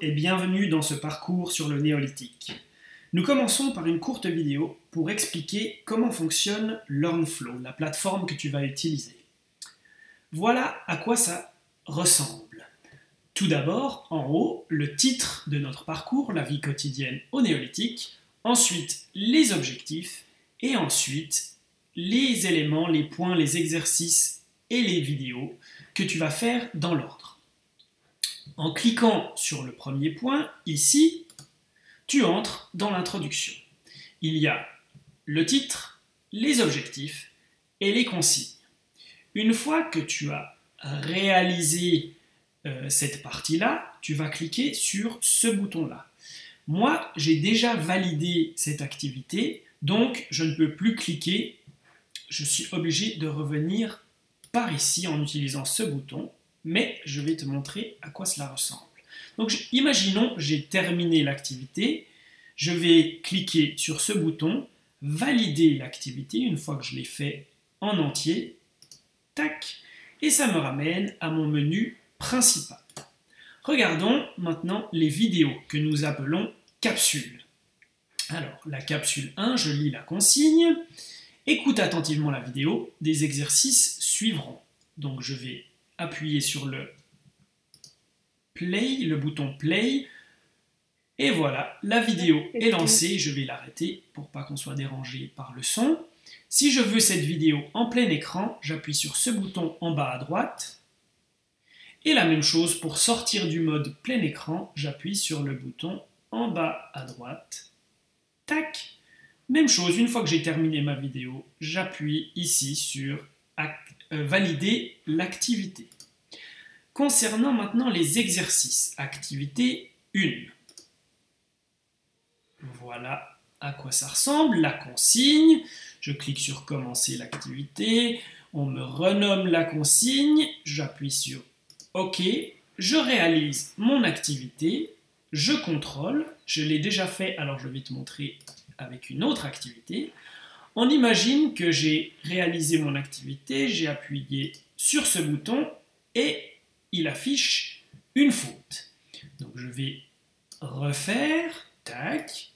Et bienvenue dans ce parcours sur le néolithique. Nous commençons par une courte vidéo pour expliquer comment fonctionne LearnFlow, la plateforme que tu vas utiliser. Voilà à quoi ça ressemble. Tout d'abord, en haut, le titre de notre parcours, la vie quotidienne au néolithique, ensuite les objectifs et ensuite les éléments, les points, les exercices et les vidéos que tu vas faire dans l'ordre. En cliquant sur le premier point, ici, tu entres dans l'introduction. Il y a le titre, les objectifs et les consignes. Une fois que tu as réalisé euh, cette partie-là, tu vas cliquer sur ce bouton-là. Moi, j'ai déjà validé cette activité, donc je ne peux plus cliquer. Je suis obligé de revenir par ici en utilisant ce bouton, mais je vais te montrer à quoi cela ressemble. Donc imaginons, j'ai terminé l'activité, je vais cliquer sur ce bouton, valider l'activité une fois que je l'ai fait en entier, tac, et ça me ramène à mon menu principal. Regardons maintenant les vidéos que nous appelons capsules. Alors, la capsule 1, je lis la consigne. Écoute attentivement la vidéo, des exercices suivront. Donc je vais appuyer sur le play, le bouton play, et voilà, la vidéo est lancée, je vais l'arrêter pour pas qu'on soit dérangé par le son. Si je veux cette vidéo en plein écran, j'appuie sur ce bouton en bas à droite. Et la même chose pour sortir du mode plein écran, j'appuie sur le bouton en bas à droite. Tac même chose, une fois que j'ai terminé ma vidéo, j'appuie ici sur valider l'activité. Concernant maintenant les exercices, activité 1. Voilà à quoi ça ressemble, la consigne. Je clique sur commencer l'activité, on me renomme la consigne, j'appuie sur OK, je réalise mon activité, je contrôle, je l'ai déjà fait, alors je vais te montrer avec une autre activité. On imagine que j'ai réalisé mon activité, j'ai appuyé sur ce bouton et il affiche une faute. Donc je vais refaire, tac.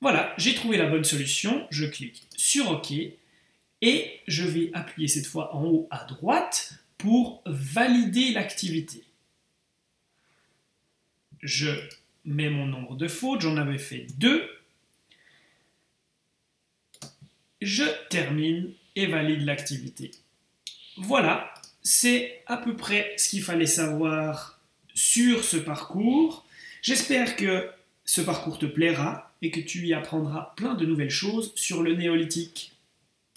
Voilà, j'ai trouvé la bonne solution, je clique sur OK et je vais appuyer cette fois en haut à droite pour valider l'activité. Je mets mon nombre de fautes, j'en avais fait deux, je termine et valide l'activité. Voilà, c'est à peu près ce qu'il fallait savoir sur ce parcours. J'espère que ce parcours te plaira et que tu y apprendras plein de nouvelles choses sur le néolithique.